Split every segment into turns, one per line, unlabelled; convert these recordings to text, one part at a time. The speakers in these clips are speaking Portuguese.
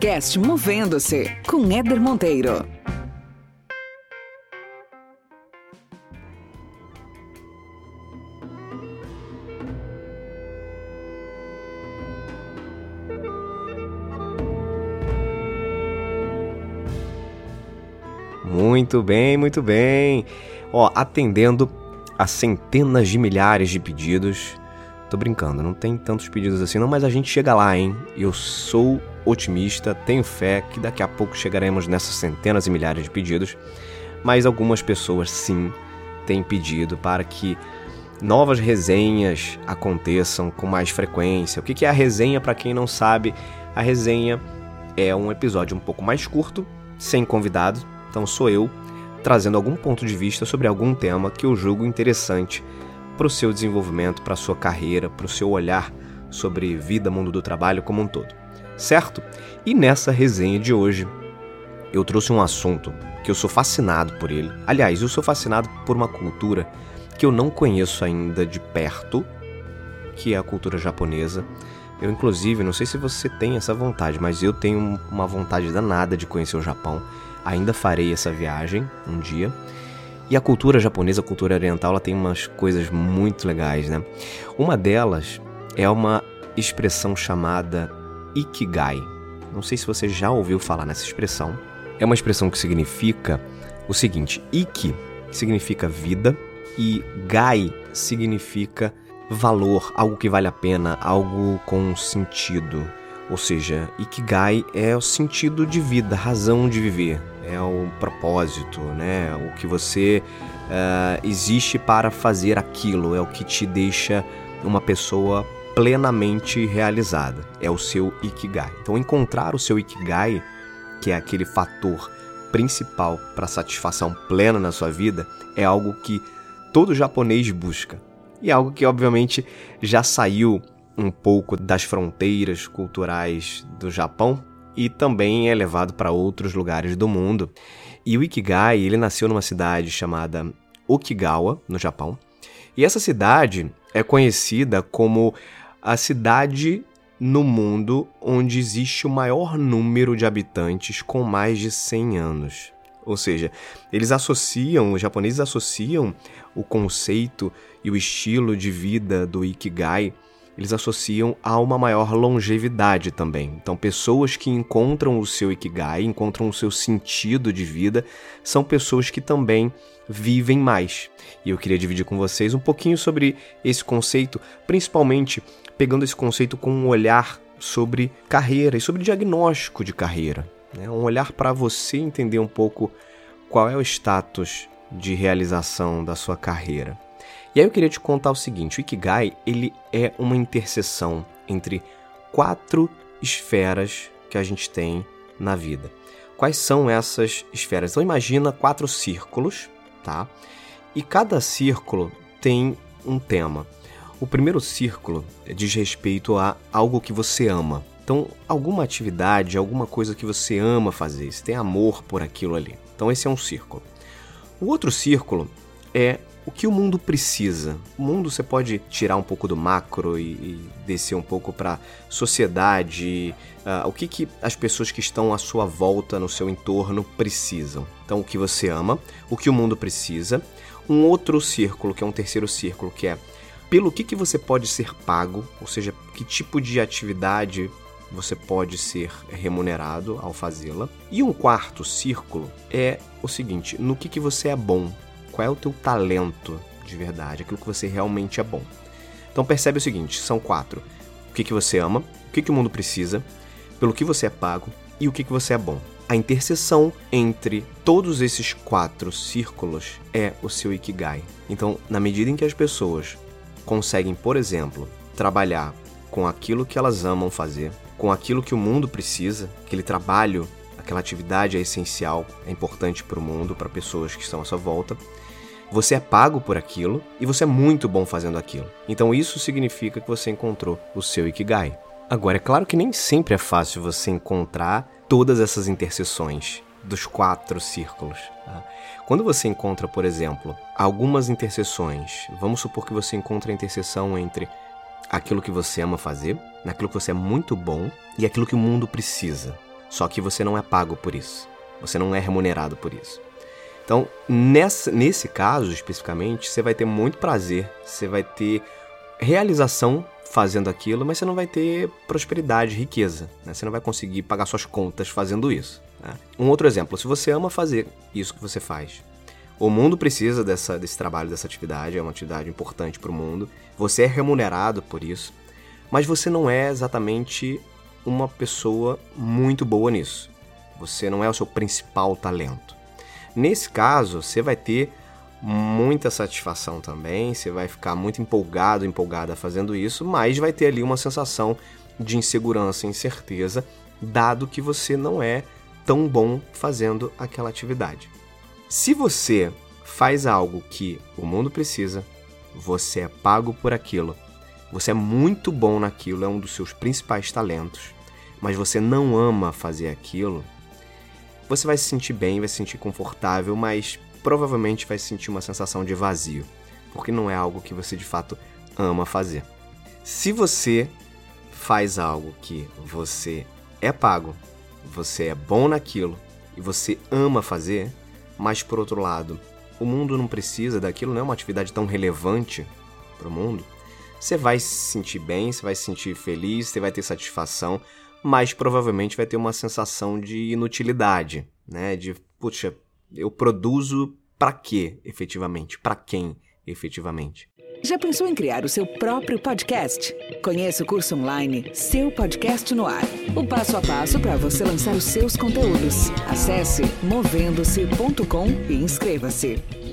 podcast Movendo-se com Éder Monteiro.
Muito bem, muito bem. Ó, atendendo a centenas de milhares de pedidos. Tô brincando, não tem tantos pedidos assim não, mas a gente chega lá, hein? Eu sou otimista, tenho fé que daqui a pouco chegaremos nessas centenas e milhares de pedidos. Mas algumas pessoas sim têm pedido para que novas resenhas aconteçam com mais frequência. O que é a resenha para quem não sabe? A resenha é um episódio um pouco mais curto, sem convidado, então sou eu trazendo algum ponto de vista sobre algum tema que eu julgo interessante para o seu desenvolvimento, para a sua carreira, para o seu olhar sobre vida, mundo do trabalho como um todo. Certo? E nessa resenha de hoje, eu trouxe um assunto que eu sou fascinado por ele. Aliás, eu sou fascinado por uma cultura que eu não conheço ainda de perto, que é a cultura japonesa. Eu, inclusive, não sei se você tem essa vontade, mas eu tenho uma vontade danada de conhecer o Japão. Ainda farei essa viagem um dia. E a cultura japonesa, a cultura oriental, ela tem umas coisas muito legais, né? Uma delas é uma expressão chamada Ikigai. Não sei se você já ouviu falar nessa expressão. É uma expressão que significa o seguinte: Iki significa vida e Gai significa valor, algo que vale a pena, algo com sentido. Ou seja, Ikigai é o sentido de vida, razão de viver, é o propósito, né? O que você uh, existe para fazer aquilo, é o que te deixa uma pessoa plenamente realizada. É o seu Ikigai. Então, encontrar o seu Ikigai, que é aquele fator principal para satisfação plena na sua vida, é algo que todo japonês busca. E é algo que, obviamente, já saiu um pouco das fronteiras culturais do Japão e também é levado para outros lugares do mundo. E o Ikigai, ele nasceu numa cidade chamada Okigawa, no Japão. E essa cidade é conhecida como a cidade no mundo onde existe o maior número de habitantes com mais de 100 anos. Ou seja, eles associam, os japoneses associam o conceito e o estilo de vida do Ikigai eles associam a uma maior longevidade também. Então, pessoas que encontram o seu Ikigai, encontram o seu sentido de vida, são pessoas que também vivem mais. E eu queria dividir com vocês um pouquinho sobre esse conceito, principalmente pegando esse conceito com um olhar sobre carreira e sobre diagnóstico de carreira. Né? Um olhar para você entender um pouco qual é o status de realização da sua carreira. E aí eu queria te contar o seguinte, o Ikigai, ele é uma interseção entre quatro esferas que a gente tem na vida. Quais são essas esferas? Então imagina quatro círculos, tá? E cada círculo tem um tema. O primeiro círculo diz respeito a algo que você ama. Então, alguma atividade, alguma coisa que você ama fazer, você tem amor por aquilo ali. Então, esse é um círculo. O outro círculo é o que o mundo precisa. O mundo você pode tirar um pouco do macro e, e descer um pouco para sociedade, uh, o que, que as pessoas que estão à sua volta, no seu entorno, precisam. Então, o que você ama, o que o mundo precisa. Um outro círculo, que é um terceiro círculo, que é pelo que, que você pode ser pago, ou seja, que tipo de atividade você pode ser remunerado ao fazê-la. E um quarto círculo é o seguinte: no que, que você é bom, qual é o teu talento de verdade, aquilo que você realmente é bom. Então percebe o seguinte, são quatro. O que, que você ama, o que, que o mundo precisa, pelo que você é pago e o que, que você é bom. A interseção entre todos esses quatro círculos é o seu Ikigai. Então, na medida em que as pessoas conseguem, por exemplo, trabalhar com aquilo que elas amam fazer, com aquilo que o mundo precisa, aquele trabalho, aquela atividade é essencial, é importante para o mundo, para pessoas que estão à sua volta, você é pago por aquilo e você é muito bom fazendo aquilo. Então isso significa que você encontrou o seu Ikigai. Agora, é claro que nem sempre é fácil você encontrar todas essas interseções dos quatro círculos. Tá? Quando você encontra, por exemplo, algumas interseções, vamos supor que você encontra a interseção entre aquilo que você ama fazer, naquilo que você é muito bom e aquilo que o mundo precisa. Só que você não é pago por isso. Você não é remunerado por isso. Então, nessa, nesse caso especificamente, você vai ter muito prazer, você vai ter realização fazendo aquilo, mas você não vai ter prosperidade, riqueza. Né? Você não vai conseguir pagar suas contas fazendo isso. Né? Um outro exemplo: se você ama fazer isso que você faz, o mundo precisa dessa, desse trabalho, dessa atividade, é uma atividade importante para o mundo. Você é remunerado por isso, mas você não é exatamente uma pessoa muito boa nisso. Você não é o seu principal talento. Nesse caso, você vai ter muita satisfação também, você vai ficar muito empolgado, empolgada fazendo isso, mas vai ter ali uma sensação de insegurança, incerteza, dado que você não é tão bom fazendo aquela atividade. Se você faz algo que o mundo precisa, você é pago por aquilo, você é muito bom naquilo, é um dos seus principais talentos, mas você não ama fazer aquilo, você vai se sentir bem, vai se sentir confortável, mas provavelmente vai sentir uma sensação de vazio, porque não é algo que você de fato ama fazer. Se você faz algo que você é pago, você é bom naquilo e você ama fazer, mas por outro lado, o mundo não precisa daquilo, não é uma atividade tão relevante para o mundo, você vai se sentir bem, você vai se sentir feliz, você vai ter satisfação, mas provavelmente vai ter uma sensação de inutilidade, né? De, puxa, eu produzo para quê, efetivamente? Para quem, efetivamente?
Já pensou em criar o seu próprio podcast? Conheça o curso online Seu Podcast no Ar. O passo a passo para você lançar os seus conteúdos. Acesse movendo-se.com e inscreva-se.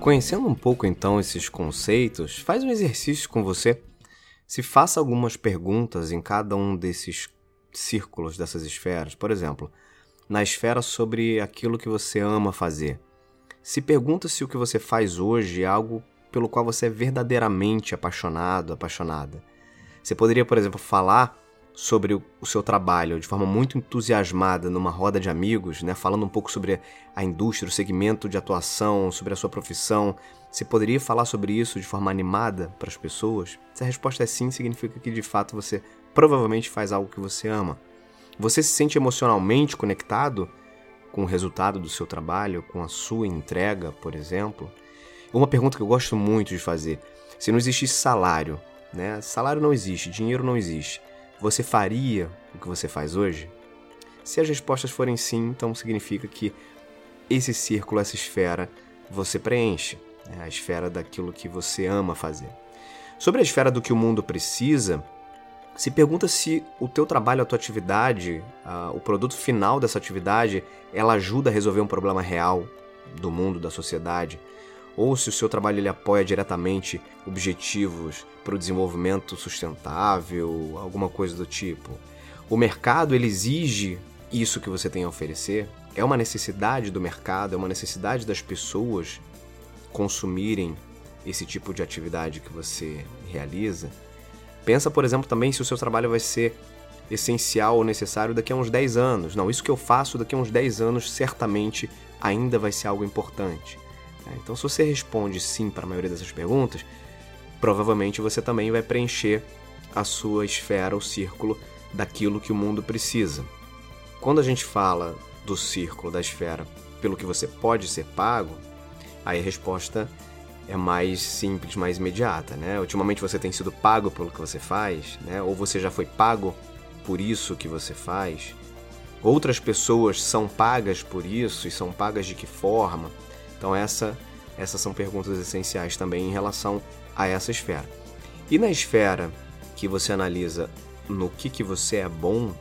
Conhecendo um pouco então esses conceitos, faz um exercício com você. Se faça algumas perguntas em cada um desses círculos, dessas esferas. Por exemplo, na esfera sobre aquilo que você ama fazer. Se pergunta se o que você faz hoje é algo pelo qual você é verdadeiramente apaixonado, apaixonada. Você poderia, por exemplo, falar sobre o seu trabalho de forma muito entusiasmada numa roda de amigos, né, falando um pouco sobre a indústria, o segmento de atuação, sobre a sua profissão. Você poderia falar sobre isso de forma animada para as pessoas? Se a resposta é sim, significa que de fato você provavelmente faz algo que você ama. Você se sente emocionalmente conectado com o resultado do seu trabalho, com a sua entrega, por exemplo? Uma pergunta que eu gosto muito de fazer: se não existisse salário, né? Salário não existe, dinheiro não existe. Você faria o que você faz hoje? Se as respostas forem sim, então significa que esse círculo, essa esfera, você preenche. Né? A esfera daquilo que você ama fazer. Sobre a esfera do que o mundo precisa, se pergunta se o teu trabalho, a tua atividade, o produto final dessa atividade, ela ajuda a resolver um problema real do mundo, da sociedade ou se o seu trabalho ele apoia diretamente objetivos para o desenvolvimento sustentável, alguma coisa do tipo. O mercado ele exige isso que você tem a oferecer? É uma necessidade do mercado, é uma necessidade das pessoas consumirem esse tipo de atividade que você realiza? Pensa, por exemplo, também se o seu trabalho vai ser essencial ou necessário daqui a uns 10 anos. Não, isso que eu faço daqui a uns 10 anos certamente ainda vai ser algo importante. Né? Então, se você responde sim para a maioria dessas perguntas, provavelmente você também vai preencher a sua esfera, o círculo daquilo que o mundo precisa. Quando a gente fala do círculo da esfera pelo que você pode ser pago, aí a resposta é mais simples, mais imediata, né? Ultimamente você tem sido pago pelo que você faz, né? Ou você já foi pago por isso que você faz. Outras pessoas são pagas por isso e são pagas de que forma? Então essa, essas são perguntas essenciais também em relação a essa esfera. E na esfera que você analisa no que, que você é bom,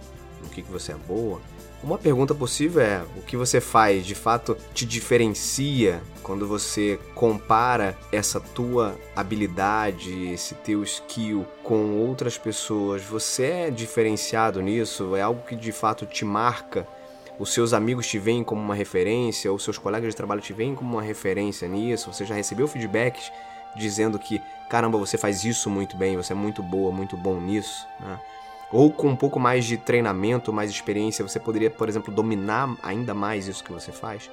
no que, que você é boa, uma pergunta possível é: o que você faz de fato te diferencia quando você compara essa tua habilidade, esse teu skill com outras pessoas? Você é diferenciado nisso? É algo que de fato te marca os seus amigos te veem como uma referência, ou seus colegas de trabalho te veem como uma referência nisso, você já recebeu feedbacks dizendo que, caramba, você faz isso muito bem, você é muito boa, muito bom nisso, né? Ou com um pouco mais de treinamento, mais experiência, você poderia, por exemplo, dominar ainda mais isso que você faz?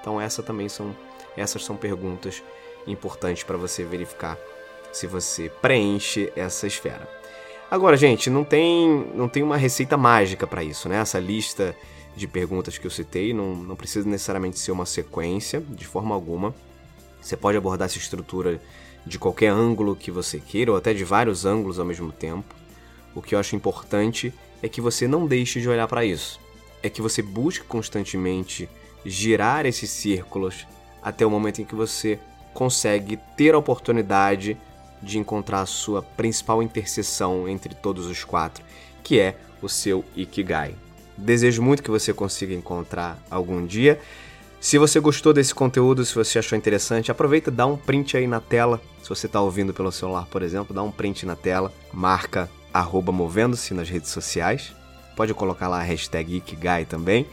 Então, essa também são, essas são perguntas importantes para você verificar se você preenche essa esfera. Agora, gente, não tem, não tem uma receita mágica para isso, né? Essa lista de perguntas que eu citei não, não precisa necessariamente ser uma sequência, de forma alguma. Você pode abordar essa estrutura de qualquer ângulo que você queira, ou até de vários ângulos ao mesmo tempo. O que eu acho importante é que você não deixe de olhar para isso. É que você busque constantemente girar esses círculos até o momento em que você consegue ter a oportunidade de encontrar a sua principal interseção entre todos os quatro, que é o seu Ikigai. Desejo muito que você consiga encontrar algum dia. Se você gostou desse conteúdo, se você achou interessante, aproveita, dá um print aí na tela. Se você está ouvindo pelo celular, por exemplo, dá um print na tela, marca movendo-se nas redes sociais. Pode colocar lá a hashtag Ikigai também.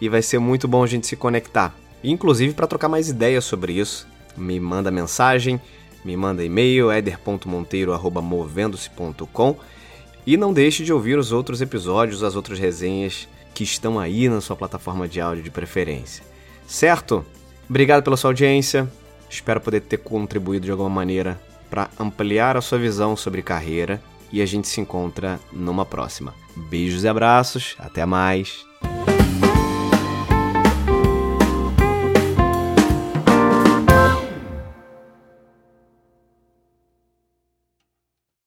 E vai ser muito bom a gente se conectar. Inclusive para trocar mais ideias sobre isso. Me manda mensagem, me manda e-mail, eder.monteiro.movendo-se.com e não deixe de ouvir os outros episódios, as outras resenhas que estão aí na sua plataforma de áudio de preferência. Certo? Obrigado pela sua audiência. Espero poder ter contribuído de alguma maneira para ampliar a sua visão sobre carreira e a gente se encontra numa próxima. Beijos e abraços, até mais.